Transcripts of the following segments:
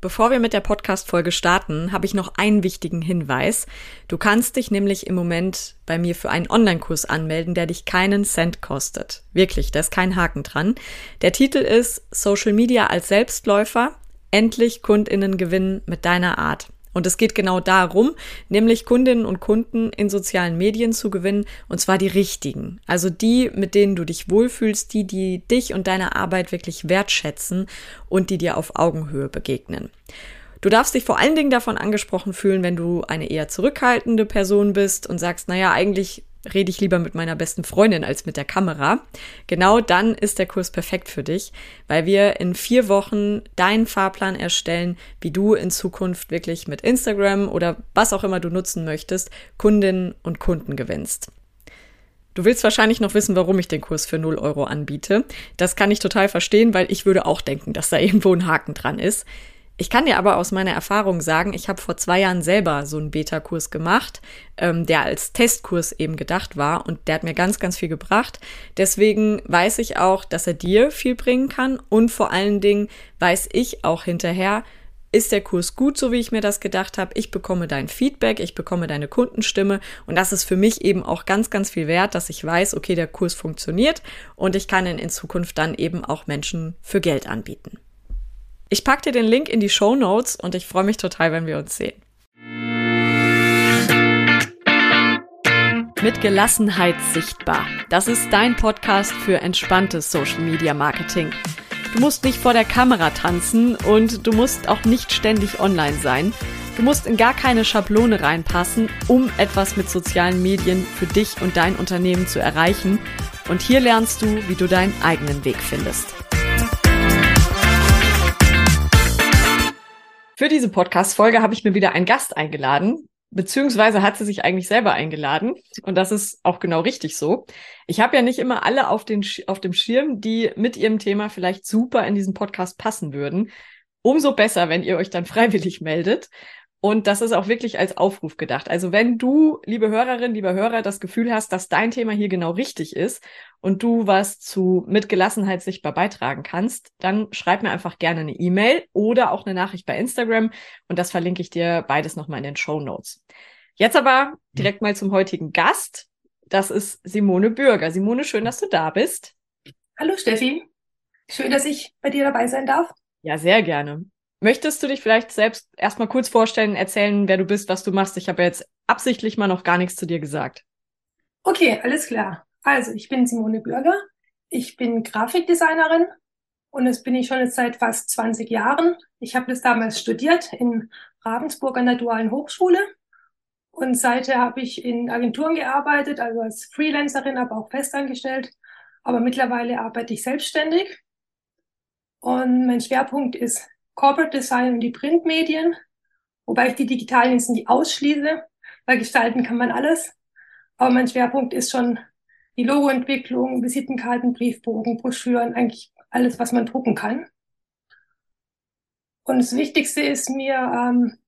Bevor wir mit der Podcast-Folge starten, habe ich noch einen wichtigen Hinweis. Du kannst dich nämlich im Moment bei mir für einen Online-Kurs anmelden, der dich keinen Cent kostet. Wirklich, da ist kein Haken dran. Der Titel ist Social Media als Selbstläufer. Endlich KundInnen gewinnen mit deiner Art. Und es geht genau darum, nämlich Kundinnen und Kunden in sozialen Medien zu gewinnen, und zwar die richtigen. Also die, mit denen du dich wohlfühlst, die, die dich und deine Arbeit wirklich wertschätzen und die dir auf Augenhöhe begegnen. Du darfst dich vor allen Dingen davon angesprochen fühlen, wenn du eine eher zurückhaltende Person bist und sagst, naja, eigentlich rede ich lieber mit meiner besten Freundin als mit der Kamera. Genau dann ist der Kurs perfekt für dich, weil wir in vier Wochen deinen Fahrplan erstellen, wie du in Zukunft wirklich mit Instagram oder was auch immer du nutzen möchtest, Kundinnen und Kunden gewinnst. Du willst wahrscheinlich noch wissen, warum ich den Kurs für 0 Euro anbiete. Das kann ich total verstehen, weil ich würde auch denken, dass da irgendwo ein Haken dran ist. Ich kann dir aber aus meiner Erfahrung sagen, ich habe vor zwei Jahren selber so einen Beta-Kurs gemacht, ähm, der als Testkurs eben gedacht war und der hat mir ganz, ganz viel gebracht. Deswegen weiß ich auch, dass er dir viel bringen kann und vor allen Dingen weiß ich auch hinterher, ist der Kurs gut, so wie ich mir das gedacht habe. Ich bekomme dein Feedback, ich bekomme deine Kundenstimme und das ist für mich eben auch ganz, ganz viel wert, dass ich weiß, okay, der Kurs funktioniert und ich kann ihn in Zukunft dann eben auch Menschen für Geld anbieten. Ich packe dir den Link in die Show Notes und ich freue mich total, wenn wir uns sehen. Mit Gelassenheit sichtbar. Das ist dein Podcast für entspanntes Social Media Marketing. Du musst nicht vor der Kamera tanzen und du musst auch nicht ständig online sein. Du musst in gar keine Schablone reinpassen, um etwas mit sozialen Medien für dich und dein Unternehmen zu erreichen. Und hier lernst du, wie du deinen eigenen Weg findest. Für diese Podcast-Folge habe ich mir wieder einen Gast eingeladen, beziehungsweise hat sie sich eigentlich selber eingeladen. Und das ist auch genau richtig so. Ich habe ja nicht immer alle auf, den, auf dem Schirm, die mit ihrem Thema vielleicht super in diesen Podcast passen würden. Umso besser, wenn ihr euch dann freiwillig meldet. Und das ist auch wirklich als Aufruf gedacht. Also wenn du, liebe Hörerin, lieber Hörer, das Gefühl hast, dass dein Thema hier genau richtig ist und du was zu mit Gelassenheit sichtbar beitragen kannst, dann schreib mir einfach gerne eine E-Mail oder auch eine Nachricht bei Instagram und das verlinke ich dir beides nochmal in den Show Notes. Jetzt aber direkt mal zum heutigen Gast. Das ist Simone Bürger. Simone, schön, dass du da bist. Hallo Steffi. Schön, dass ich bei dir dabei sein darf. Ja, sehr gerne. Möchtest du dich vielleicht selbst erstmal kurz vorstellen, erzählen, wer du bist, was du machst? Ich habe jetzt absichtlich mal noch gar nichts zu dir gesagt. Okay, alles klar. Also, ich bin Simone Bürger. Ich bin Grafikdesignerin und das bin ich schon jetzt seit fast 20 Jahren. Ich habe das damals studiert in Ravensburg an der Dualen Hochschule und seither habe ich in Agenturen gearbeitet, also als Freelancerin, aber auch festangestellt. Aber mittlerweile arbeite ich selbstständig und mein Schwerpunkt ist Corporate Design und die Printmedien, wobei ich die digitalen jetzt nicht ausschließe, weil gestalten kann man alles. Aber mein Schwerpunkt ist schon die Logoentwicklung, Visitenkarten, Briefbogen, Broschüren, eigentlich alles, was man drucken kann. Und das Wichtigste ist mir ähm,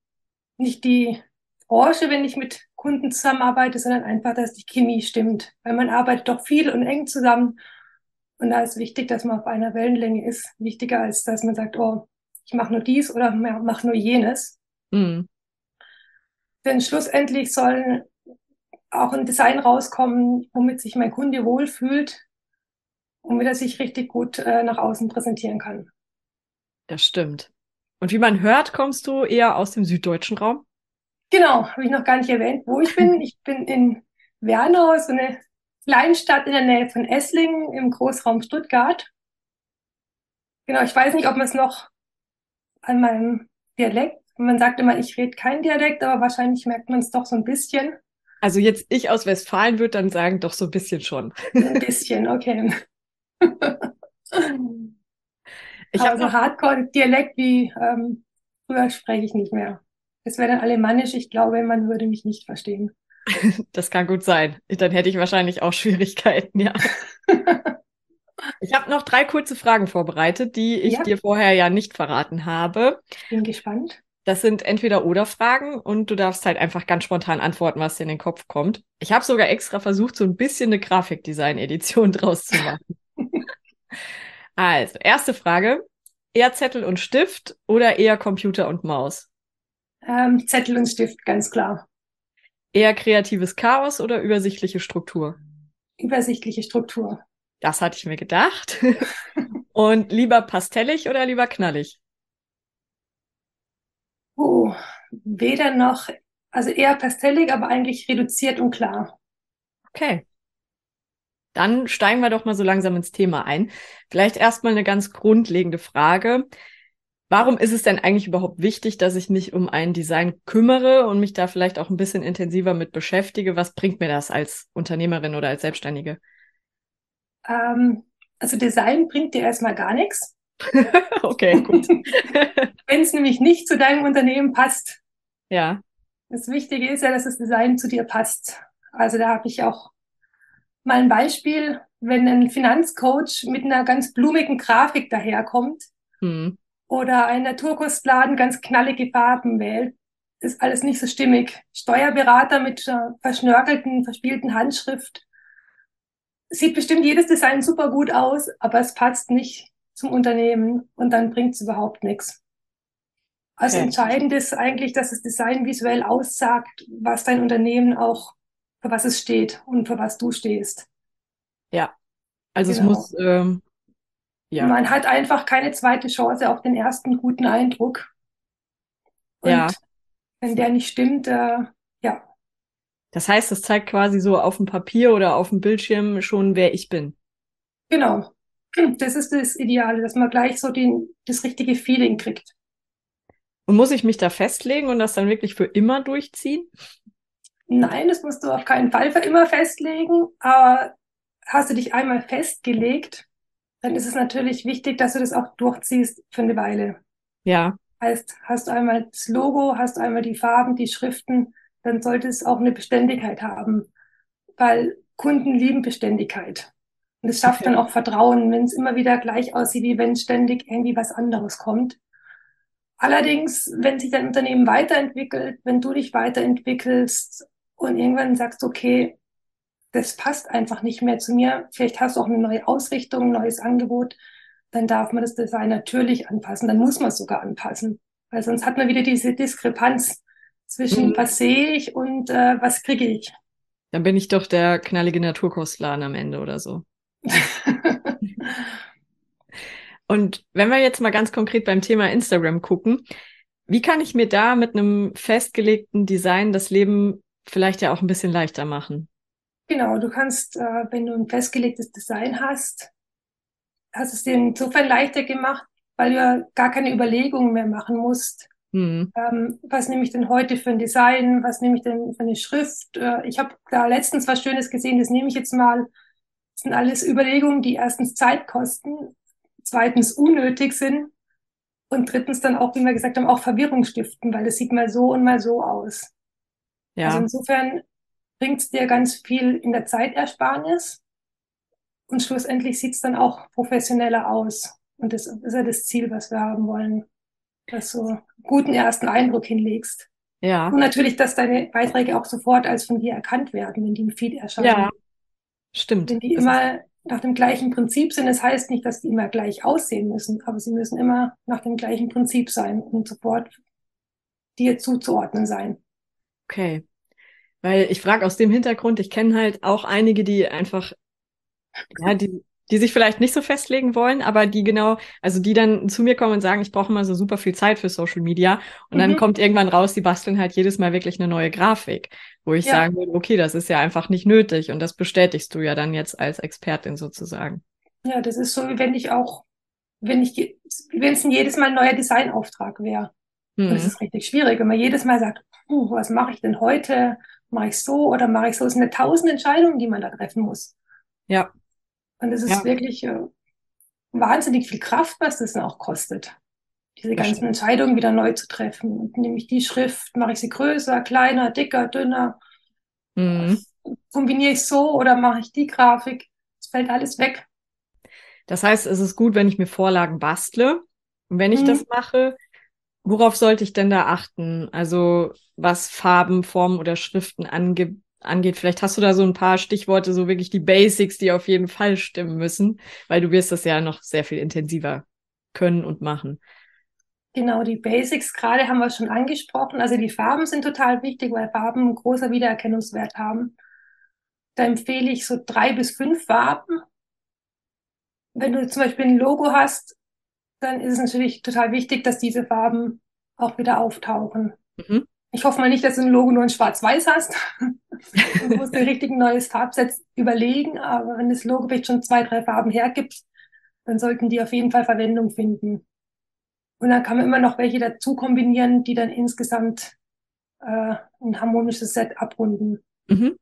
nicht die Branche, wenn ich mit Kunden zusammenarbeite, sondern einfach, dass die Chemie stimmt. Weil man arbeitet doch viel und eng zusammen. Und da ist wichtig, dass man auf einer Wellenlänge ist. Wichtiger als, dass man sagt, oh, ich mache nur dies oder mache nur jenes. Mhm. Denn schlussendlich soll auch ein Design rauskommen, womit sich mein Kunde wohlfühlt und mit er sich richtig gut äh, nach außen präsentieren kann. Das stimmt. Und wie man hört, kommst du eher aus dem süddeutschen Raum? Genau, habe ich noch gar nicht erwähnt, wo ich bin. Ich bin in Wernau, so eine Kleinstadt in der Nähe von Esslingen im Großraum Stuttgart. Genau, ich weiß nicht, ob man es noch an meinem Dialekt. Man sagt immer, ich rede kein Dialekt, aber wahrscheinlich merkt man es doch so ein bisschen. Also jetzt ich aus Westfalen würde dann sagen, doch so ein bisschen schon. Ein bisschen, okay. ich habe so Hardcore-Dialekt wie ähm, früher spreche ich nicht mehr. Es wäre dann alemannisch. Ich glaube, man würde mich nicht verstehen. Das kann gut sein. Dann hätte ich wahrscheinlich auch Schwierigkeiten, ja. Ich habe noch drei kurze Fragen vorbereitet, die ich ja. dir vorher ja nicht verraten habe. Bin gespannt. Das sind entweder oder Fragen und du darfst halt einfach ganz spontan antworten, was dir in den Kopf kommt. Ich habe sogar extra versucht, so ein bisschen eine Grafikdesign-Edition draus zu machen. also, erste Frage. eher Zettel und Stift oder eher Computer und Maus? Ähm, Zettel und Stift, ganz klar. Eher kreatives Chaos oder übersichtliche Struktur? Übersichtliche Struktur. Das hatte ich mir gedacht. und lieber pastellig oder lieber knallig? Oh, weder noch, also eher pastellig, aber eigentlich reduziert und klar. Okay. Dann steigen wir doch mal so langsam ins Thema ein. Vielleicht erstmal eine ganz grundlegende Frage. Warum ist es denn eigentlich überhaupt wichtig, dass ich mich um ein Design kümmere und mich da vielleicht auch ein bisschen intensiver mit beschäftige? Was bringt mir das als Unternehmerin oder als Selbstständige? Ähm, also Design bringt dir erstmal gar nichts. okay, gut. Wenn es nämlich nicht zu deinem Unternehmen passt. Ja. Das Wichtige ist ja, dass das Design zu dir passt. Also da habe ich auch mal ein Beispiel, wenn ein Finanzcoach mit einer ganz blumigen Grafik daherkommt hm. oder ein Naturkostladen ganz knallige Farben wählt, ist alles nicht so stimmig. Steuerberater mit verschnörkelten, verspielten Handschrift. Sieht bestimmt jedes Design super gut aus, aber es passt nicht zum Unternehmen und dann bringt es überhaupt nichts. Also okay. entscheidend ist eigentlich, dass das Design visuell aussagt, was dein Unternehmen auch, für was es steht und für was du stehst. Ja, also genau. es muss, ähm, ja. Man hat einfach keine zweite Chance auf den ersten guten Eindruck. Und ja. wenn der nicht stimmt, äh, ja. Das heißt, es zeigt quasi so auf dem Papier oder auf dem Bildschirm schon, wer ich bin. Genau. Das ist das Ideale, dass man gleich so den, das richtige Feeling kriegt. Und muss ich mich da festlegen und das dann wirklich für immer durchziehen? Nein, das musst du auf keinen Fall für immer festlegen. Aber hast du dich einmal festgelegt, dann ist es natürlich wichtig, dass du das auch durchziehst für eine Weile. Ja. Heißt, hast du einmal das Logo, hast du einmal die Farben, die Schriften, dann sollte es auch eine Beständigkeit haben. Weil Kunden lieben Beständigkeit. Und es schafft okay. dann auch Vertrauen, wenn es immer wieder gleich aussieht, wie wenn ständig irgendwie was anderes kommt. Allerdings, wenn sich dein Unternehmen weiterentwickelt, wenn du dich weiterentwickelst und irgendwann sagst, okay, das passt einfach nicht mehr zu mir, vielleicht hast du auch eine neue Ausrichtung, ein neues Angebot, dann darf man das Design natürlich anpassen, dann muss man es sogar anpassen, weil sonst hat man wieder diese Diskrepanz zwischen mhm. was sehe ich und äh, was kriege ich. Dann bin ich doch der knallige Naturkostladen am Ende oder so. Und wenn wir jetzt mal ganz konkret beim Thema Instagram gucken, wie kann ich mir da mit einem festgelegten Design das Leben vielleicht ja auch ein bisschen leichter machen? Genau, du kannst, äh, wenn du ein festgelegtes Design hast, hast es dir insofern leichter gemacht, weil du ja gar keine Überlegungen mehr machen musst. Hm. Ähm, was nehme ich denn heute für ein Design? Was nehme ich denn für eine Schrift? Äh, ich habe da letztens was Schönes gesehen, das nehme ich jetzt mal. Das sind alles Überlegungen, die erstens Zeit kosten zweitens unnötig sind und drittens dann auch, wie wir gesagt haben, auch Verwirrung stiften, weil es sieht mal so und mal so aus. Ja. Also insofern bringt es dir ganz viel in der Zeitersparnis und schlussendlich sieht es dann auch professioneller aus. Und das ist ja das Ziel, was wir haben wollen, dass du einen guten ersten Eindruck hinlegst. Ja. Und natürlich, dass deine Beiträge auch sofort als von dir erkannt werden, wenn die im Feed erscheinen. Ja, stimmt. Wenn die das immer nach dem gleichen Prinzip sind. Das heißt nicht, dass die immer gleich aussehen müssen, aber sie müssen immer nach dem gleichen Prinzip sein und sofort dir zuzuordnen sein. Okay. Weil ich frage aus dem Hintergrund, ich kenne halt auch einige, die einfach, ja, die die sich vielleicht nicht so festlegen wollen, aber die genau, also die dann zu mir kommen und sagen, ich brauche immer so super viel Zeit für Social Media. Und mhm. dann kommt irgendwann raus, die basteln halt jedes Mal wirklich eine neue Grafik, wo ich ja. sagen würde, okay, das ist ja einfach nicht nötig. Und das bestätigst du ja dann jetzt als Expertin sozusagen. Ja, das ist so, wie wenn ich auch, wenn ich, wenn es jedes Mal ein neuer Designauftrag wäre. Mhm. Das ist richtig schwierig, wenn man jedes Mal sagt, uh, was mache ich denn heute? Mache ich so oder mache ich so? Es sind eine tausend Entscheidungen, die man da treffen muss. Ja. Und es ist ja. wirklich äh, wahnsinnig viel Kraft, was das dann auch kostet. Diese ganzen stimmt. Entscheidungen wieder neu zu treffen. Und nehme ich die Schrift, mache ich sie größer, kleiner, dicker, dünner. Mhm. Kombiniere ich so oder mache ich die Grafik? Es fällt alles weg. Das heißt, es ist gut, wenn ich mir Vorlagen bastle. Und wenn ich mhm. das mache, worauf sollte ich denn da achten? Also was Farben, Formen oder Schriften ange angeht. Vielleicht hast du da so ein paar Stichworte, so wirklich die Basics, die auf jeden Fall stimmen müssen, weil du wirst das ja noch sehr viel intensiver können und machen. Genau, die Basics gerade haben wir schon angesprochen. Also die Farben sind total wichtig, weil Farben einen großen Wiedererkennungswert haben. Da empfehle ich so drei bis fünf Farben. Wenn du zum Beispiel ein Logo hast, dann ist es natürlich total wichtig, dass diese Farben auch wieder auftauchen. Mhm. Ich hoffe mal nicht, dass du ein Logo nur in Schwarz-Weiß hast. du musst dir richtig ein neues Farbset überlegen, aber wenn das Logo vielleicht schon zwei, drei Farben hergibt, dann sollten die auf jeden Fall Verwendung finden. Und dann kann man immer noch welche dazu kombinieren, die dann insgesamt äh, ein harmonisches Set abrunden. Mhm.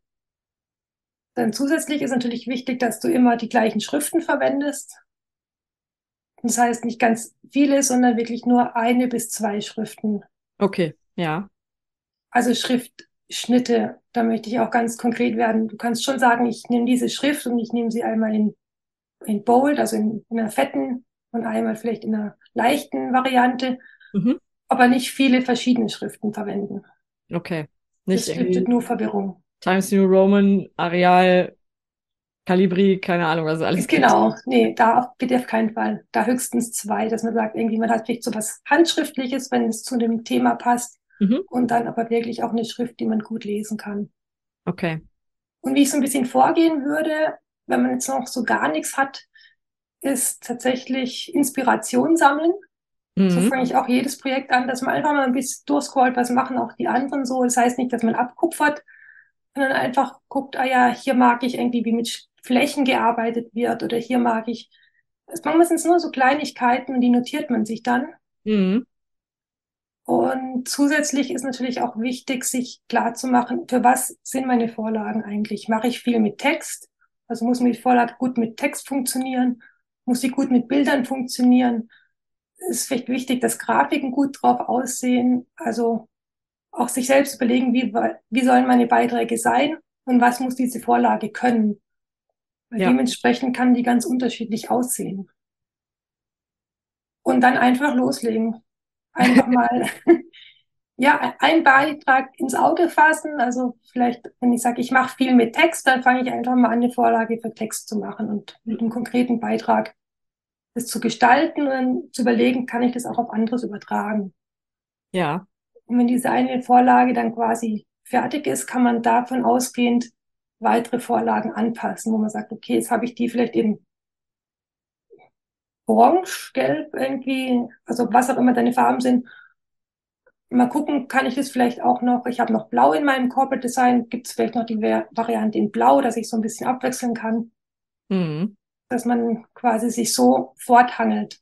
Dann zusätzlich ist natürlich wichtig, dass du immer die gleichen Schriften verwendest. Das heißt nicht ganz viele, sondern wirklich nur eine bis zwei Schriften. Okay, ja. Also Schriftschnitte, da möchte ich auch ganz konkret werden. Du kannst schon sagen, ich nehme diese Schrift und ich nehme sie einmal in, in Bold, also in, in einer fetten und einmal vielleicht in einer leichten Variante, mhm. aber nicht viele verschiedene Schriften verwenden. Okay. Nicht das stiftet nur Verwirrung. Times New Roman, Areal, Calibri, keine Ahnung, was alles Genau, gibt. nee, da bitte auf keinen Fall. Da höchstens zwei, dass man sagt, irgendwie man hat vielleicht so was Handschriftliches, wenn es zu dem Thema passt. Mhm. Und dann aber wirklich auch eine Schrift, die man gut lesen kann. Okay. Und wie ich so ein bisschen vorgehen würde, wenn man jetzt noch so gar nichts hat, ist tatsächlich Inspiration sammeln. Mhm. So fange ich auch jedes Projekt an, dass man einfach mal ein bisschen durchscrollt, was machen auch die anderen so. Das heißt nicht, dass man abkupfert, sondern einfach guckt, ah ja, hier mag ich irgendwie, wie mit Flächen gearbeitet wird oder hier mag ich. Manchmal sind es nur so Kleinigkeiten und die notiert man sich dann. Mhm. Und zusätzlich ist natürlich auch wichtig, sich klar zu machen, für was sind meine Vorlagen eigentlich? Mache ich viel mit Text? Also muss die Vorlage gut mit Text funktionieren? Muss sie gut mit Bildern funktionieren? Ist vielleicht wichtig, dass Grafiken gut drauf aussehen. Also auch sich selbst überlegen, wie, wie sollen meine Beiträge sein und was muss diese Vorlage können. Weil ja. dementsprechend kann die ganz unterschiedlich aussehen. Und dann einfach loslegen einfach mal ja einen Beitrag ins Auge fassen. Also vielleicht, wenn ich sage, ich mache viel mit Text, dann fange ich einfach mal an, eine Vorlage für Text zu machen und mit einem konkreten Beitrag das zu gestalten und zu überlegen, kann ich das auch auf anderes übertragen. Ja. Und wenn diese eine Vorlage dann quasi fertig ist, kann man davon ausgehend weitere Vorlagen anpassen, wo man sagt, okay, jetzt habe ich die vielleicht eben orange, gelb irgendwie, also was auch immer deine Farben sind. Mal gucken, kann ich das vielleicht auch noch, ich habe noch blau in meinem Corporate Design, gibt es vielleicht noch die Variante in blau, dass ich so ein bisschen abwechseln kann. Mhm. Dass man quasi sich so forthangelt.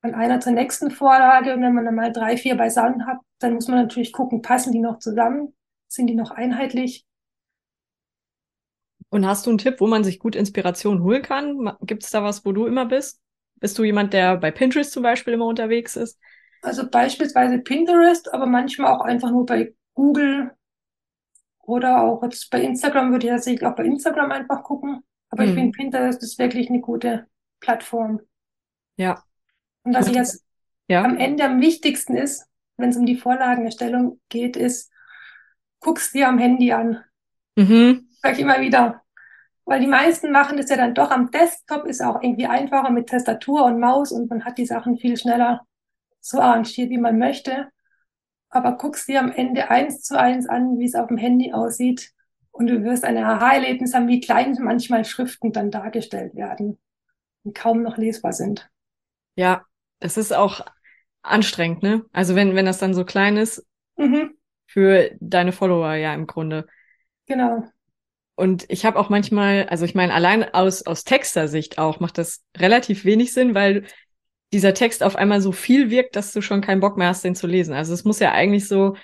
Von einer zur nächsten Vorlage, und wenn man dann mal drei, vier beisammen hat, dann muss man natürlich gucken, passen die noch zusammen? Sind die noch einheitlich? Und hast du einen Tipp, wo man sich gut Inspiration holen kann? Gibt es da was, wo du immer bist? Bist du jemand, der bei Pinterest zum Beispiel immer unterwegs ist? Also beispielsweise Pinterest, aber manchmal auch einfach nur bei Google oder auch jetzt bei Instagram würde ich tatsächlich auch bei Instagram einfach gucken. Aber hm. ich finde Pinterest ist wirklich eine gute Plattform. Ja. Und was ich jetzt ja. am Ende am wichtigsten ist, wenn es um die Vorlagenerstellung geht, ist, guck's dir am Handy an. Mhm. Sag ich immer wieder. Weil die meisten machen das ja dann doch am Desktop, ist auch irgendwie einfacher mit Tastatur und Maus und man hat die Sachen viel schneller so arrangiert, wie man möchte. Aber guckst dir am Ende eins zu eins an, wie es auf dem Handy aussieht und du wirst ein Aha-Erlebnis haben, wie klein manchmal Schriften dann dargestellt werden und kaum noch lesbar sind. Ja, es ist auch anstrengend, ne? Also wenn, wenn das dann so klein ist, mhm. für deine Follower ja im Grunde. Genau. Und ich habe auch manchmal, also ich meine, allein aus, aus Texter-Sicht auch macht das relativ wenig Sinn, weil dieser Text auf einmal so viel wirkt, dass du schon keinen Bock mehr hast, den zu lesen. Also es muss ja eigentlich so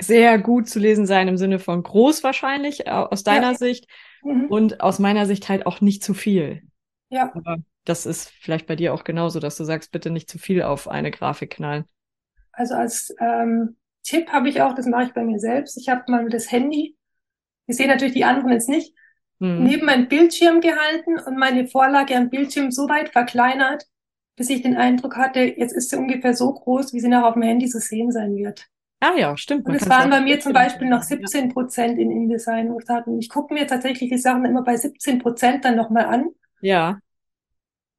sehr gut zu lesen sein im Sinne von groß wahrscheinlich aus deiner ja. Sicht mhm. und aus meiner Sicht halt auch nicht zu viel. Ja. Aber das ist vielleicht bei dir auch genauso, dass du sagst, bitte nicht zu viel auf eine Grafik knallen. Also als ähm, Tipp habe ich auch, das mache ich bei mir selbst. Ich habe mal das Handy ich sehe natürlich die anderen jetzt nicht, mhm. neben meinem Bildschirm gehalten und meine Vorlage am Bildschirm so weit verkleinert, bis ich den Eindruck hatte, jetzt ist sie ungefähr so groß, wie sie nachher auf dem Handy zu sehen sein wird. Ah ja, stimmt. Und es waren bei mir zum Beispiel noch 17 Prozent in InDesign. Und ich gucke mir tatsächlich die Sachen immer bei 17 Prozent dann nochmal an. Ja.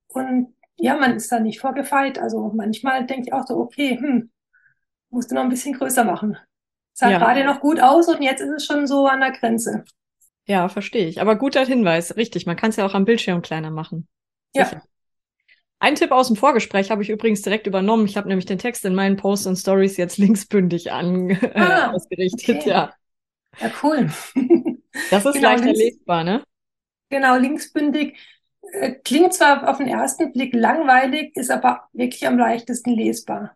Und ja, man ist da nicht vorgefeit. Also manchmal denke ich auch so, okay, hm, musst du noch ein bisschen größer machen. Sah Ja. gerade noch gut aus und jetzt ist es schon so an der Grenze. Ja, verstehe ich. Aber guter Hinweis, richtig. Man kann es ja auch am Bildschirm kleiner machen. Ja. Sicher. Ein Tipp aus dem Vorgespräch habe ich übrigens direkt übernommen. Ich habe nämlich den Text in meinen Posts und Stories jetzt linksbündig an, äh, Ah, ausgerichtet. okay. Ja, Ja, cool. das ist Genau, leichter lesbar, ne? Genau, linksbündig. Äh, Klingt zwar auf den ersten Blick langweilig, ist aber wirklich am leichtesten lesbar.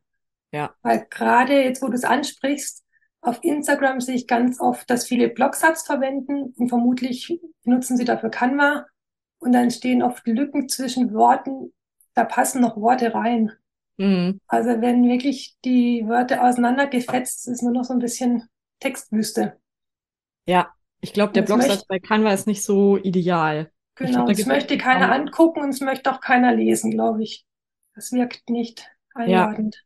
Ja. Weil gerade jetzt, wo du es ansprichst, auf Instagram sehe ich ganz oft, dass viele Blogsubs verwenden und vermutlich benutzen sie dafür Canva und dann stehen oft Lücken zwischen Worten, da passen noch Worte rein. Mhm. Also wenn wirklich die Wörter auseinandergefetzt, ist nur noch so ein bisschen Textwüste. Ja, ich glaube, der Blogsatz bei Canva ist nicht so ideal. Genau, glaub, es möchte keiner angucken und es möchte auch keiner lesen, glaube ich. Das wirkt nicht einladend. Ja,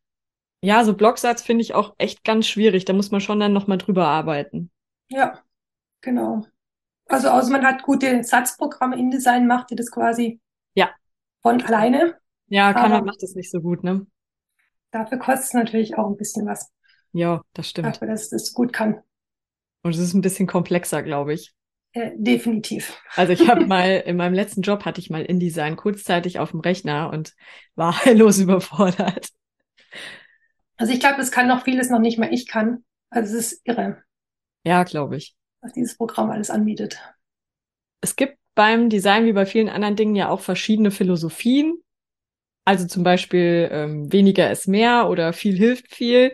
so Blogsatz finde ich auch echt ganz schwierig. Da muss man schon dann nochmal drüber arbeiten. Ja, genau. Also außer man hat gute Satzprogramme, InDesign macht die das quasi Ja. von alleine. Ja, Canva Aber- macht das nicht so gut, ne? Dafür kostet es natürlich auch ein bisschen was, Ja, das stimmt. dafür, dass es das gut kann. Und es ist ein bisschen komplexer, glaube ich. Äh, definitiv. Also ich habe mal, in meinem letzten Job hatte ich mal InDesign kurzzeitig auf dem Rechner und war heillos überfordert. Also ich glaube, das kann noch vieles noch nicht mal ich kann. Also es ist irre, Ja, glaube ich. was dieses Programm alles anbietet. Es gibt beim Design wie bei vielen anderen Dingen ja auch verschiedene Philosophien. Also zum Beispiel ähm, weniger ist mehr oder viel hilft viel.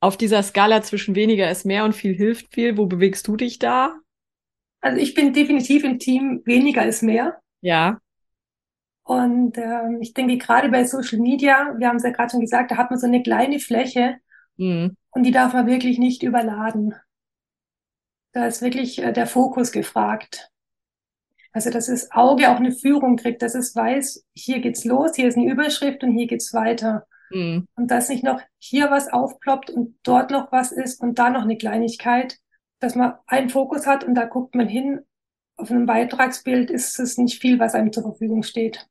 Auf dieser Skala zwischen weniger ist mehr und viel hilft viel, wo bewegst du dich da? Also ich bin definitiv im Team weniger ist mehr. Ja. Und ähm, ich denke, gerade bei Social Media, wir haben es ja gerade schon gesagt, da hat man so eine kleine Fläche Mhm. und die darf man wirklich nicht überladen. Da ist wirklich äh, der Fokus gefragt. Also, dass das Auge auch eine Führung kriegt, dass es weiß, hier geht's los, hier ist eine Überschrift und hier geht's weiter. Mhm. Und dass nicht noch hier was aufploppt und dort noch was ist und da noch eine Kleinigkeit, dass man einen Fokus hat und da guckt man hin. Auf einem Beitragsbild ist es nicht viel, was einem zur Verfügung steht.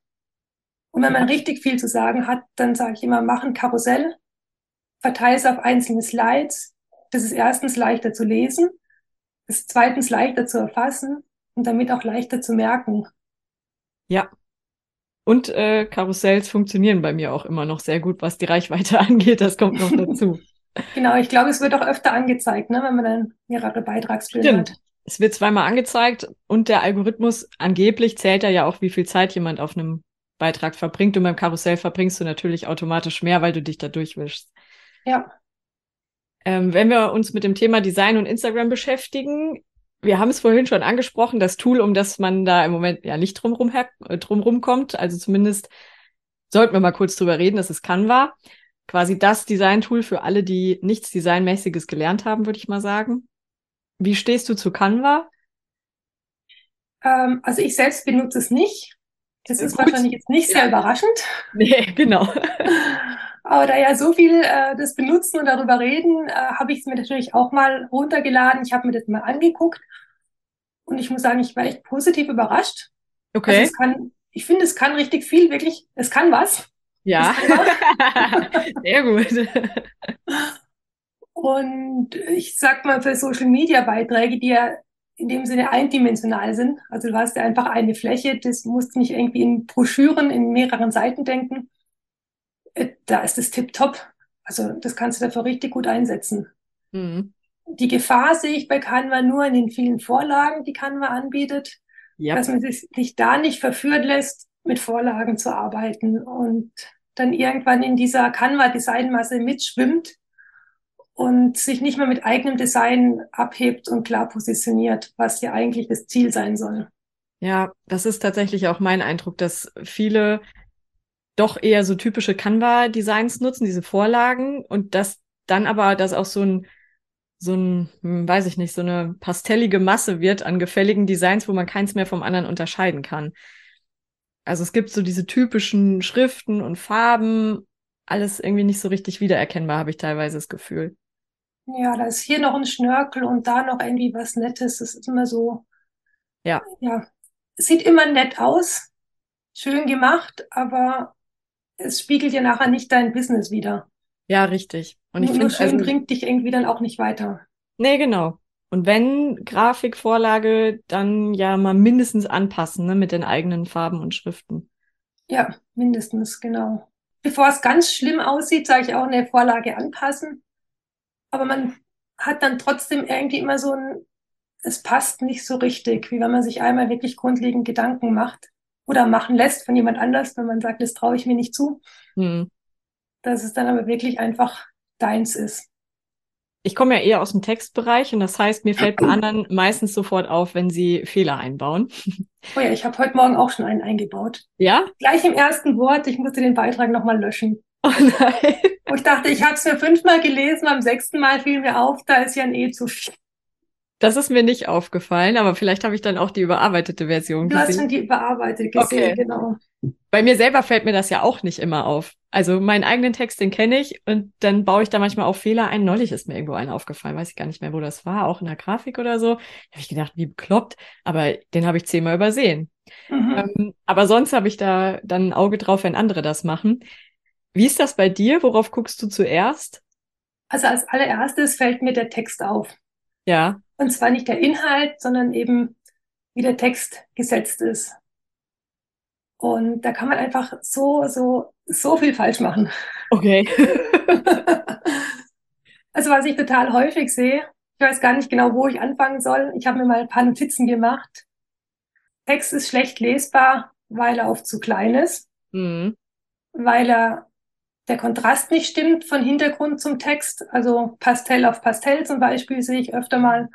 Und wenn man richtig viel zu sagen hat, dann sage ich immer, mach ein Karussell, verteile es auf einzelne Slides. Das ist erstens leichter zu lesen, das ist zweitens leichter zu erfassen und damit auch leichter zu merken. Ja. Und äh, Karussells funktionieren bei mir auch immer noch sehr gut, was die Reichweite angeht. Das kommt noch dazu. Genau, ich glaube, es wird auch öfter angezeigt, ne, wenn man dann mehrere Beitragsbilder Stimmt. hat. Es wird zweimal angezeigt und der Algorithmus angeblich zählt er ja auch, wie viel Zeit jemand auf einem Beitrag verbringt. Und beim Karussell verbringst du natürlich automatisch mehr, weil du dich da durchwischst. Ja. Ähm, wenn wir uns mit dem Thema Design und Instagram beschäftigen, wir haben es vorhin schon angesprochen, das Tool, um das man da im Moment ja nicht drumrum, äh, drumrum kommt, also zumindest sollten wir mal kurz drüber reden, das ist Canva. Quasi das Design-Tool für alle, die nichts Designmäßiges gelernt haben, würde ich mal sagen. Wie stehst du zu Canva? Ähm, also ich selbst benutze es nicht. Das ist gut. wahrscheinlich jetzt nicht sehr Ja. überraschend. Nee, genau. Aber da ja so viel äh, das benutzen und darüber reden, äh, habe ich es mir natürlich auch mal runtergeladen. Ich habe mir das mal angeguckt und ich muss sagen, ich war echt positiv überrascht. Also Okay. es kann, ich finde, es kann richtig viel, wirklich. Es kann was. Ja. Kann Sehr gut. Und ich sag mal, für Social Media Beiträge, die ja in dem Sinne eindimensional sind, also du hast ja einfach eine Fläche, das musst du nicht irgendwie in Broschüren in mehreren Seiten denken. Äh, Da ist es tipptopp. Also das kannst du dafür richtig gut einsetzen. Mhm. Die Gefahr sehe ich bei Canva nur in den vielen Vorlagen, die Canva anbietet, Ja. dass man sich, sich da nicht verführen lässt, mit Vorlagen zu arbeiten und dann irgendwann in dieser Canva-Designmasse mitschwimmt und sich nicht mehr mit eigenem Design abhebt und klar positioniert, was ja eigentlich das Ziel sein soll. Ja, das ist tatsächlich auch mein Eindruck, dass viele doch eher so typische Canva-Designs nutzen, diese Vorlagen, und dass dann aber das auch so ein, so ein, hm, weiß ich nicht, so eine pastellige Masse wird an gefälligen Designs, wo man keins mehr vom anderen unterscheiden kann. Also es gibt so diese typischen Schriften und Farben, alles irgendwie nicht so richtig wiedererkennbar, habe ich teilweise das Gefühl. Ja, da ist hier noch ein Schnörkel und da noch irgendwie was Nettes. Das ist immer so. Ja. Ja, sieht immer nett aus, schön gemacht, aber es spiegelt ja nachher nicht dein Business wieder. Ja, richtig. Und ich finde, schön also, bringt dich irgendwie dann auch nicht weiter. Nee, genau. Und wenn Grafikvorlage, dann ja mal mindestens anpassen, ne, mit den eigenen Farben und Schriften. Ja, mindestens, genau. Bevor es ganz schlimm aussieht, sage ich auch eine Vorlage anpassen. Aber man hat dann trotzdem irgendwie immer so ein, es passt nicht so richtig, wie wenn man sich einmal wirklich grundlegend Gedanken macht oder machen lässt von jemand anders, wenn man sagt, das traue ich mir nicht zu. Hm. Dass es dann aber wirklich einfach deins ist. Ich komme ja eher aus dem Textbereich und das heißt, mir fällt bei anderen meistens sofort auf, wenn sie Fehler einbauen. Oh ja, ich habe heute Morgen auch schon einen eingebaut. Ja? Gleich im ersten Wort, ich musste den Beitrag nochmal löschen. Oh nein. Und ich dachte, ich habe es mir fünfmal gelesen, beim sechsten Mal fiel mir auf, da ist ja ein E zu viel. Das ist mir nicht aufgefallen, aber vielleicht habe ich dann auch die überarbeitete Version du gesehen. Du hast schon die überarbeitete gesehen, okay. genau. Bei mir selber fällt mir das ja auch nicht immer auf. Also meinen eigenen Text, den kenne ich und dann baue ich da manchmal auch Fehler ein. Neulich ist mir irgendwo einer aufgefallen, weiß ich gar nicht mehr, wo das war, auch in der Grafik oder so. Da habe ich gedacht, wie bekloppt, aber den habe ich zehnmal übersehen. Mhm. Ähm, aber sonst habe ich da dann ein Auge drauf, wenn andere das machen. Wie ist das bei dir? Worauf guckst du zuerst? Also als allererstes fällt mir der Text auf. Ja. Und zwar nicht der Inhalt, sondern eben, wie der Text gesetzt ist. Und da kann man einfach so, so, so viel falsch machen. Okay. also was ich total häufig sehe, ich weiß gar nicht genau, wo ich anfangen soll. Ich habe mir mal ein paar Notizen gemacht. Text ist schlecht lesbar, weil er oft zu klein ist, mhm. weil er der Kontrast nicht stimmt von Hintergrund zum Text. Also Pastell auf Pastell zum Beispiel sehe ich öfter mal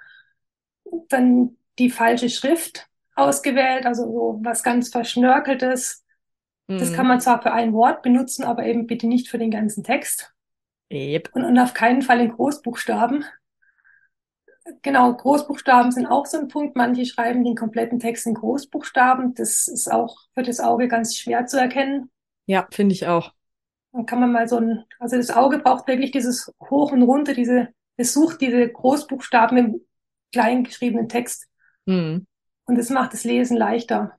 dann die falsche Schrift ausgewählt, also so was ganz Verschnörkeltes. Mhm. Das kann man zwar für ein Wort benutzen, aber eben bitte nicht für den ganzen Text. Yep. Und, und auf keinen Fall in Großbuchstaben. Genau, Großbuchstaben sind auch so ein Punkt. Manche schreiben den kompletten Text in Großbuchstaben. Das ist auch für das Auge ganz schwer zu erkennen. Ja, finde ich auch. Dann kann man mal so ein, also das Auge braucht wirklich dieses Hoch und Runter, diese, es sucht diese Großbuchstaben im klein geschriebenen Text. Mhm. Und es macht das Lesen leichter.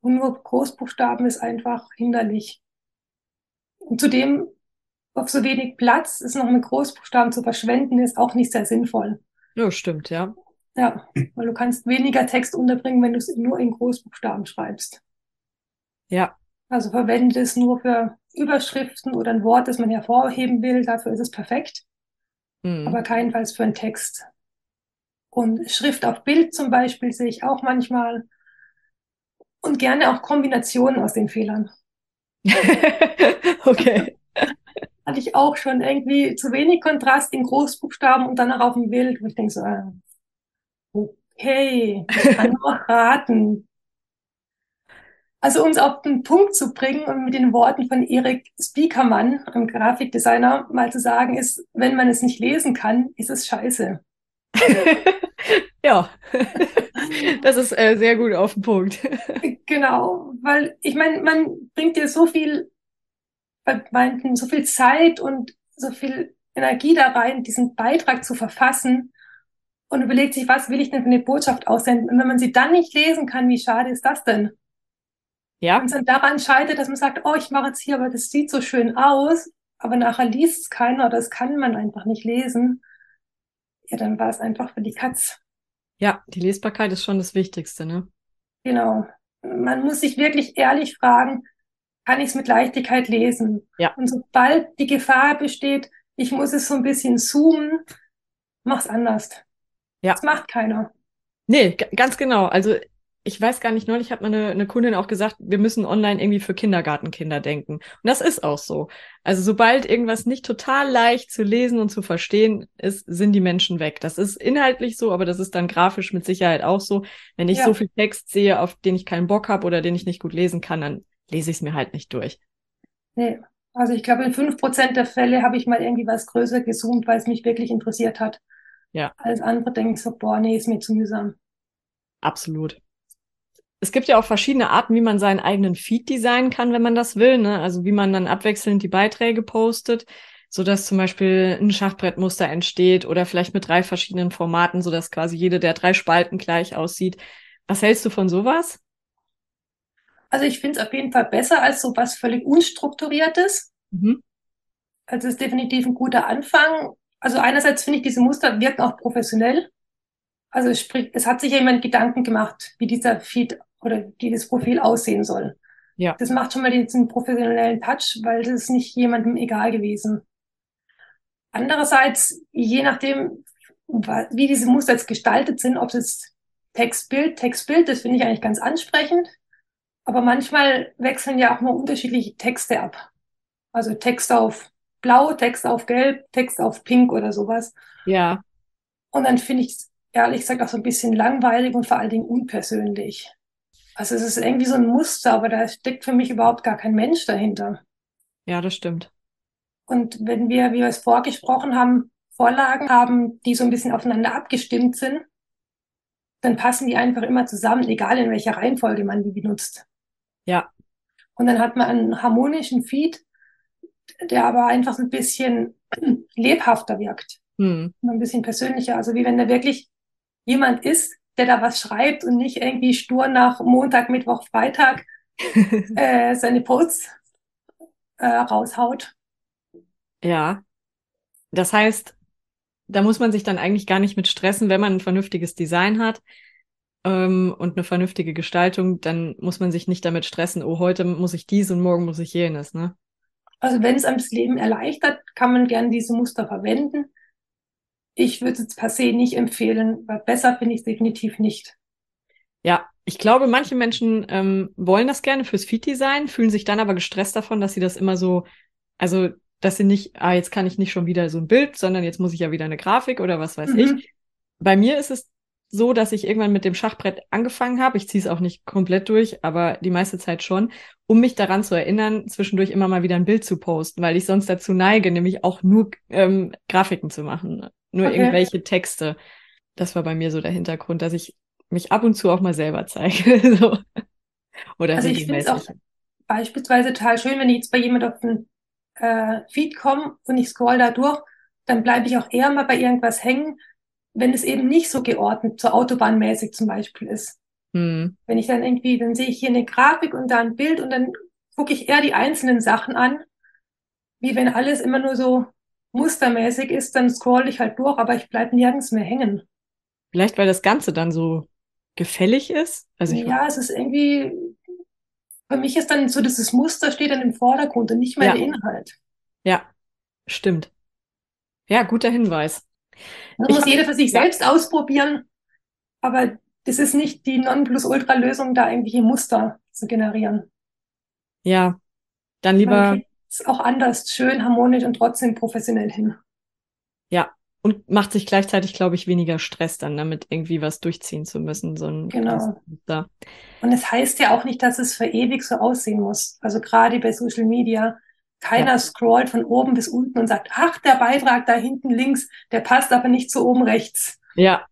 Und nur Großbuchstaben ist einfach hinderlich. Und zudem auf so wenig Platz ist noch mit Großbuchstaben zu verschwenden, ist auch nicht sehr sinnvoll. Ja, stimmt, ja. Ja, weil du kannst weniger Text unterbringen, wenn du es nur in Großbuchstaben schreibst. Ja. Also verwende es nur für Überschriften oder ein Wort, das man hervorheben will, dafür ist es perfekt. Mhm. Aber keinenfalls für einen Text. Und Schrift auf Bild zum Beispiel sehe ich auch manchmal. Und gerne auch Kombinationen aus den Fehlern. okay. Hatte ich auch schon irgendwie zu wenig Kontrast in Großbuchstaben und dann auch auf dem Bild, wo ich denke so, äh, okay, ich kann nur raten. Also um es auf den Punkt zu bringen und mit den Worten von Erik Spiekermann, einem Grafikdesigner, mal zu sagen, ist, wenn man es nicht lesen kann, ist es scheiße. ja, das ist äh, sehr gut auf den Punkt. genau, weil ich meine, man bringt dir so viel, so viel Zeit und so viel Energie da rein, diesen Beitrag zu verfassen und überlegt sich, was will ich denn für eine Botschaft aussenden? Und wenn man sie dann nicht lesen kann, wie schade ist das denn? Ja. Und dann daran scheitert, dass man sagt, oh, ich mache jetzt hier, aber das sieht so schön aus, aber nachher liest es keiner oder das kann man einfach nicht lesen. Ja, dann war es einfach für die Katz. Ja, die Lesbarkeit ist schon das Wichtigste, ne? Genau. Man muss sich wirklich ehrlich fragen, kann ich es mit Leichtigkeit lesen? Ja. Und sobald die Gefahr besteht, ich muss es so ein bisschen zoomen, mach's anders. Ja. Das macht keiner. Nee, ganz genau. Also ich weiß gar nicht, neulich hat meine eine Kundin auch gesagt, wir müssen online irgendwie für Kindergartenkinder denken. Und das ist auch so. Also sobald irgendwas nicht total leicht zu lesen und zu verstehen ist, sind die Menschen weg. Das ist inhaltlich so, aber das ist dann grafisch mit Sicherheit auch so. Wenn ich ja. so viel Text sehe, auf den ich keinen Bock habe oder den ich nicht gut lesen kann, dann lese ich es mir halt nicht durch. Nee. Also ich glaube, in fünf Prozent der Fälle habe ich mal irgendwie was größer gezoomt, weil es mich wirklich interessiert hat. Ja. Als andere denke ich so, boah, nee, ist mir zu mühsam. Absolut es gibt ja auch verschiedene Arten, wie man seinen eigenen Feed designen kann, wenn man das will. Ne? Also wie man dann abwechselnd die Beiträge postet, so dass zum Beispiel ein Schachbrettmuster entsteht oder vielleicht mit drei verschiedenen Formaten, so dass quasi jede der drei Spalten gleich aussieht. Was hältst du von sowas? Also ich finde es auf jeden Fall besser als so was völlig unstrukturiertes. Mhm. Also es ist definitiv ein guter Anfang. Also einerseits finde ich, diese Muster wirken auch professionell. Also sprich, es hat sich jemand Gedanken gemacht, wie dieser Feed oder dieses Profil aussehen soll. Ja. Das macht schon mal diesen professionellen Touch, weil das ist nicht jemandem egal gewesen. Andererseits, je nachdem, wie diese Muster jetzt gestaltet sind, ob es Textbild, Textbild, das finde ich eigentlich ganz ansprechend. Aber manchmal wechseln ja auch nur unterschiedliche Texte ab. Also Text auf blau, Text auf gelb, Text auf pink oder sowas. Ja. Und dann finde ich es ehrlich gesagt auch so ein bisschen langweilig und vor allen Dingen unpersönlich. Also es ist irgendwie so ein Muster, aber da steckt für mich überhaupt gar kein Mensch dahinter. Ja, das stimmt. Und wenn wir, wie wir es vorgesprochen haben, Vorlagen haben, die so ein bisschen aufeinander abgestimmt sind, dann passen die einfach immer zusammen, egal in welcher Reihenfolge man die benutzt. Ja. Und dann hat man einen harmonischen Feed, der aber einfach so ein bisschen lebhafter wirkt. Hm. Ein bisschen persönlicher. Also wie wenn da wirklich jemand ist, der da was schreibt und nicht irgendwie stur nach Montag, Mittwoch, Freitag äh, seine Posts äh, raushaut. Ja. Das heißt, da muss man sich dann eigentlich gar nicht mit stressen, wenn man ein vernünftiges Design hat ähm, und eine vernünftige Gestaltung, dann muss man sich nicht damit stressen, oh, heute muss ich dies und morgen muss ich jenes, ne? Also wenn es einem das Leben erleichtert, kann man gerne diese Muster verwenden. Ich würde es per se nicht empfehlen, weil besser finde ich es definitiv nicht. Ja, ich glaube, manche Menschen ähm, wollen das gerne fürs Feed-Design, fühlen sich dann aber gestresst davon, dass sie das immer so, also dass sie nicht, ah, jetzt kann ich nicht schon wieder so ein Bild, sondern jetzt muss ich ja wieder eine Grafik oder was weiß mhm. ich. Bei mir ist es so, dass ich irgendwann mit dem Schachbrett angefangen habe. Ich ziehe es auch nicht komplett durch, aber die meiste Zeit schon, um mich daran zu erinnern, zwischendurch immer mal wieder ein Bild zu posten, weil ich sonst dazu neige, nämlich auch nur ähm, Grafiken zu machen, nur okay. irgendwelche Texte. Das war bei mir so der Hintergrund, dass ich mich ab und zu auch mal selber zeige. so. Oder also ich finde es auch beispielsweise total schön, wenn ich jetzt bei jemand auf den äh, Feed komme und ich scroll da durch, dann bleibe ich auch eher mal bei irgendwas hängen, wenn es eben nicht so geordnet, so autobahnmäßig zum Beispiel ist. Hm. Wenn ich dann irgendwie, dann sehe ich hier eine Grafik und da ein Bild und dann gucke ich eher die einzelnen Sachen an, wie wenn alles immer nur so mustermäßig ist, dann scroll ich halt durch, aber ich bleibe nirgends mehr hängen. Vielleicht, weil das Ganze dann so gefällig ist? Also ja, es ist irgendwie, für mich ist dann so, dass das Muster steht dann im Vordergrund und nicht mehr ja. der Inhalt. Ja, stimmt. Ja, guter Hinweis. Das muss jeder für sich selbst ausprobieren, aber das ist nicht die Nonplusultra-Lösung, da irgendwelche Muster zu generieren. Ja, dann lieber. Ist auch anders, schön, harmonisch und trotzdem professionell hin. Ja, und macht sich gleichzeitig, glaube ich, weniger Stress dann damit irgendwie was durchziehen zu müssen. So ein genau. Muster. Und es das heißt ja auch nicht, dass es für ewig so aussehen muss. Also gerade bei Social Media keiner ja. scrollt von oben bis unten und sagt, ach, der Beitrag da hinten links, der passt aber nicht zu oben rechts. Ja.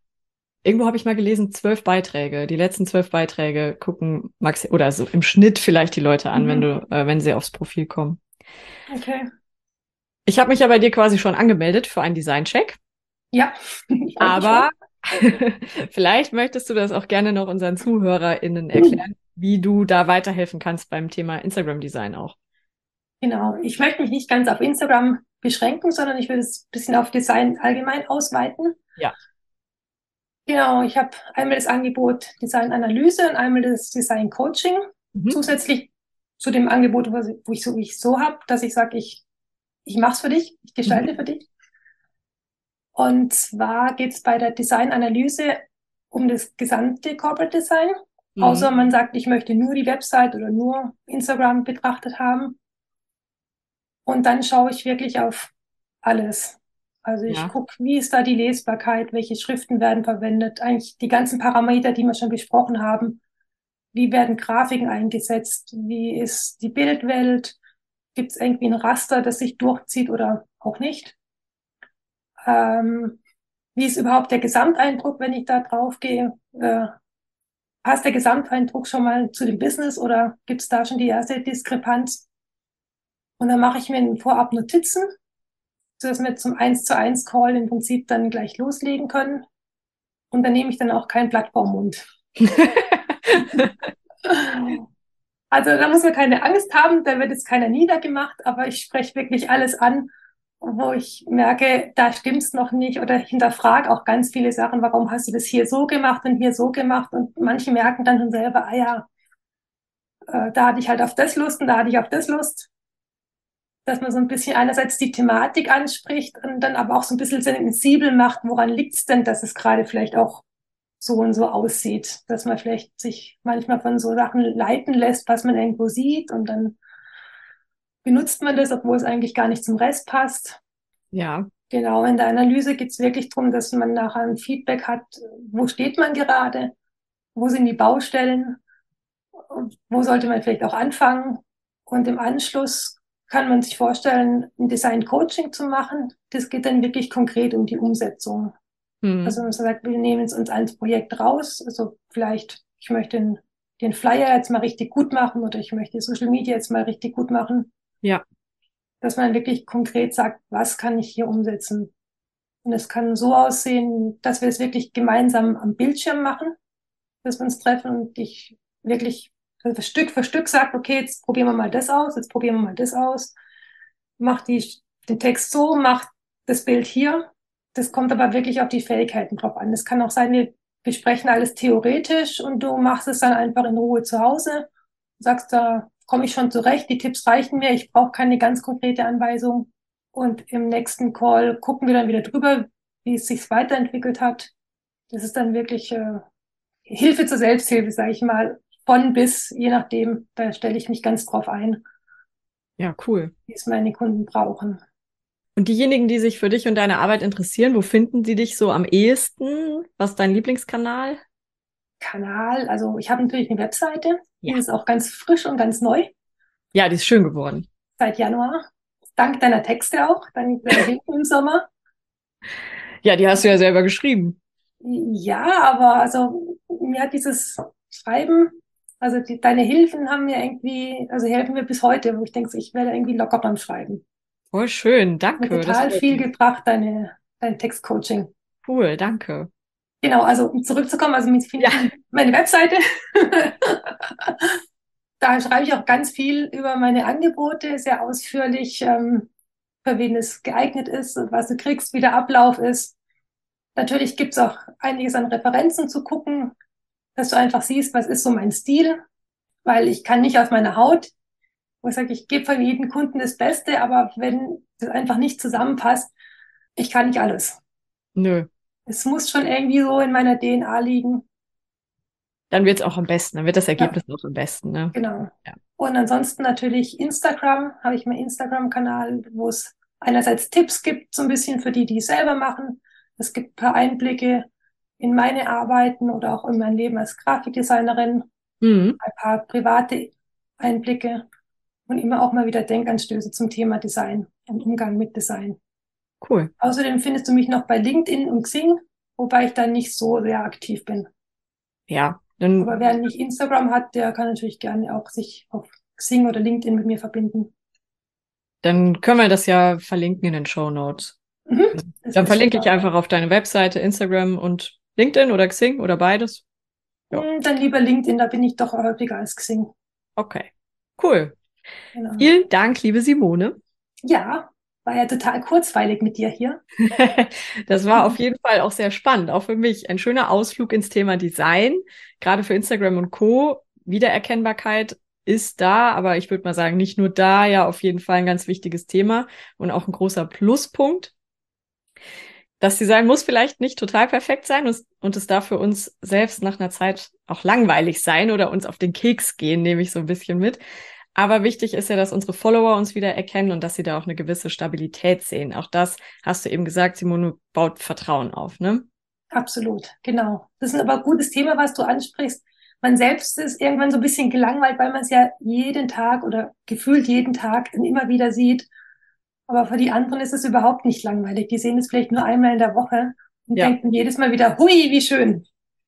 Irgendwo habe ich mal gelesen, zwölf Beiträge. Die letzten zwölf Beiträge gucken maxi oder so im Schnitt vielleicht die Leute an, mhm. wenn du, äh, wenn sie aufs Profil kommen. Okay. Ich habe mich ja bei dir quasi schon angemeldet für einen Design-Check. Ja. Aber vielleicht möchtest du das auch gerne noch unseren ZuhörerInnen erklären, wie du da weiterhelfen kannst beim Thema Instagram-Design auch. Genau. Ich möchte mich nicht ganz auf Instagram beschränken, sondern ich will es ein bisschen auf Design allgemein ausweiten. Ja. Genau, ich habe einmal das Angebot Designanalyse und einmal das Design Coaching. Mhm. Zusätzlich zu dem Angebot, wo ich so, wie ich so habe, dass ich sage, ich, ich mache es für dich, ich gestalte mhm. für dich. Und zwar geht es bei der Designanalyse um das gesamte Corporate Design. Mhm. Außer man sagt, ich möchte nur die Website oder nur Instagram betrachtet haben. Und dann schaue ich wirklich auf alles. Also ich ja. gucke, wie ist da die Lesbarkeit, welche Schriften werden verwendet, eigentlich die ganzen Parameter, die wir schon besprochen haben. Wie werden Grafiken eingesetzt? Wie ist die Bildwelt? Gibt es irgendwie ein Raster, das sich durchzieht oder auch nicht? Ähm, wie ist überhaupt der Gesamteindruck, wenn ich da drauf gehe? Äh, passt der Gesamteindruck schon mal zu dem Business oder gibt es da schon die erste Diskrepanz? Und dann mache ich mir vorab Notizen, sodass wir zum 1 zu 1 Call im Prinzip dann gleich loslegen können. Und dann nehme ich dann auch kein Blatt vorm Mund. Also da muss man keine Angst haben, da wird jetzt keiner niedergemacht, aber ich spreche wirklich alles an, wo ich merke, da stimmt's noch nicht oder hinterfrage auch ganz viele Sachen, warum hast du das hier so gemacht und hier so gemacht und manche merken dann schon selber, ah ja, äh, da hatte ich halt auf das Lust und da hatte ich auf das Lust. Dass man so ein bisschen einerseits die Thematik anspricht und dann aber auch so ein bisschen sensibel macht, woran liegt's denn, dass es gerade vielleicht auch so und so aussieht, dass man vielleicht sich manchmal von so Sachen leiten lässt, was man irgendwo sieht und dann benutzt man das, obwohl es eigentlich gar nicht zum Rest passt. Ja. Genau, in der Analyse geht es wirklich darum, dass man nachher ein Feedback hat, wo steht man gerade, wo sind die Baustellen, wo sollte man vielleicht auch anfangen. Und im Anschluss kann man sich vorstellen, ein Design-Coaching zu machen. Das geht dann wirklich konkret um die Umsetzung. Mhm. Also man sagt, wir nehmen es uns als Projekt raus. Also vielleicht, ich möchte den, den Flyer jetzt mal richtig gut machen oder ich möchte Social Media jetzt mal richtig gut machen. Ja. Dass man wirklich konkret sagt, was kann ich hier umsetzen? Und es kann so aussehen, dass wir es wirklich gemeinsam am Bildschirm machen, dass wir uns treffen und ich wirklich Stück für Stück sagt, okay, jetzt probieren wir mal das aus, jetzt probieren wir mal das aus, mach die, den Text so, mach das Bild hier. Das kommt aber wirklich auf die Fähigkeiten drauf an. Es kann auch sein, wir besprechen alles theoretisch und du machst es dann einfach in Ruhe zu Hause, sagst da, komme ich schon zurecht, die Tipps reichen mir, ich brauche keine ganz konkrete Anweisung. Und im nächsten Call gucken wir dann wieder drüber, wie es sich weiterentwickelt hat. Das ist dann wirklich äh, Hilfe zur Selbsthilfe, sage ich mal, von bis, je nachdem, da stelle ich mich ganz drauf ein. Ja, cool. Wie es meine Kunden brauchen. Und diejenigen, die sich für dich und deine Arbeit interessieren, wo finden sie dich so am ehesten? Was ist dein Lieblingskanal? Kanal. Also ich habe natürlich eine Webseite, ja. die ist auch ganz frisch und ganz neu. Ja, die ist schön geworden. Seit Januar. Dank deiner Texte auch, dank deiner Hilfe im Sommer. Ja, die hast du ja selber geschrieben. Ja, aber also mir hat dieses Schreiben, also die, deine Hilfen haben mir irgendwie, also helfen mir bis heute, wo ich denke, ich werde irgendwie locker beim Schreiben. Voll schön, danke. Mir total viel gebracht, deine, dein Textcoaching. Cool, danke. Genau, also um zurückzukommen, also ja. meine Webseite. da schreibe ich auch ganz viel über meine Angebote, sehr ausführlich, ähm, für wen es geeignet ist und was du kriegst, wie der Ablauf ist. Natürlich gibt's auch einiges an Referenzen zu gucken, dass du einfach siehst, was ist so mein Stil, weil ich kann nicht aus meiner Haut, wo ich sage, ich gebe von jedem Kunden das Beste, aber wenn das einfach nicht zusammenpasst, ich kann nicht alles. Nö. Es muss schon irgendwie so in meiner DNA liegen. Dann wird es auch am besten, dann wird das Ergebnis ja. auch am besten. Ne? Genau. Ja. Und ansonsten natürlich Instagram, habe ich meinen Instagram-Kanal, wo es einerseits Tipps gibt, so ein bisschen für die, die es selber machen. Es gibt ein paar Einblicke in meine Arbeiten oder auch in mein Leben als Grafikdesignerin. Mhm. Ein paar private Einblicke und immer auch mal wieder Denkanstöße zum Thema Design und Umgang mit Design. Cool. Außerdem findest du mich noch bei LinkedIn und Xing, wobei ich da nicht so sehr aktiv bin. Ja. Dann, Aber wer nicht Instagram hat, der kann natürlich gerne auch sich auf Xing oder LinkedIn mit mir verbinden. Dann können wir das ja verlinken in den Show Notes. Mhm, dann verlinke ich einfach auf deine Webseite, Instagram und LinkedIn oder Xing oder beides. Ja. Hm, dann lieber LinkedIn, da bin ich doch häufiger als Xing. Okay, cool. Genau. Vielen Dank, liebe Simone. Ja, war ja total kurzweilig mit dir hier. das war auf jeden Fall auch sehr spannend, auch für mich. Ein schöner Ausflug ins Thema Design, gerade für Instagram und Co. Wiedererkennbarkeit ist da, aber ich würde mal sagen, nicht nur da, ja auf jeden Fall ein ganz wichtiges Thema und auch ein großer Pluspunkt. Das Design muss vielleicht nicht total perfekt sein und, und es darf für uns selbst nach einer Zeit auch langweilig sein oder uns auf den Keks gehen, nehme ich so ein bisschen mit. Aber wichtig ist ja, dass unsere Follower uns wieder erkennen und dass sie da auch eine gewisse Stabilität sehen. Auch das hast du eben gesagt, Simone baut Vertrauen auf, ne? Absolut, genau. Das ist aber ein gutes Thema, was du ansprichst. Man selbst ist irgendwann so ein bisschen gelangweilt, weil man es ja jeden Tag oder gefühlt jeden Tag immer wieder sieht. Aber für die anderen ist es überhaupt nicht langweilig. Die sehen es vielleicht nur einmal in der Woche und ja. denken jedes Mal wieder, hui, wie schön.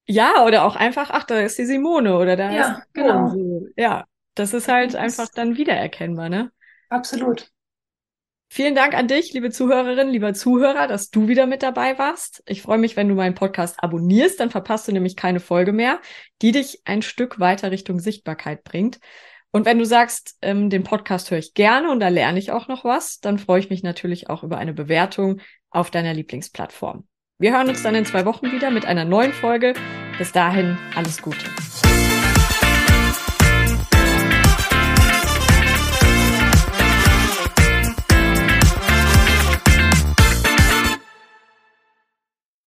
Ja, oder auch einfach, ach, da ist die Simone oder da ja, ist genau. Ja, das ist halt das einfach dann wiedererkennbar, ne? Absolut. Vielen Dank an dich, liebe Zuhörerin, lieber Zuhörer, dass du wieder mit dabei warst. Ich freue mich, wenn du meinen Podcast abonnierst, dann verpasst du nämlich keine Folge mehr, die dich ein Stück weiter Richtung Sichtbarkeit bringt. Und wenn du sagst, ähm, den Podcast höre ich gerne und da lerne ich auch noch was, dann freue ich mich natürlich auch über eine Bewertung auf deiner Lieblingsplattform. Wir hören uns dann in zwei Wochen wieder mit einer neuen Folge. Bis dahin alles Gute.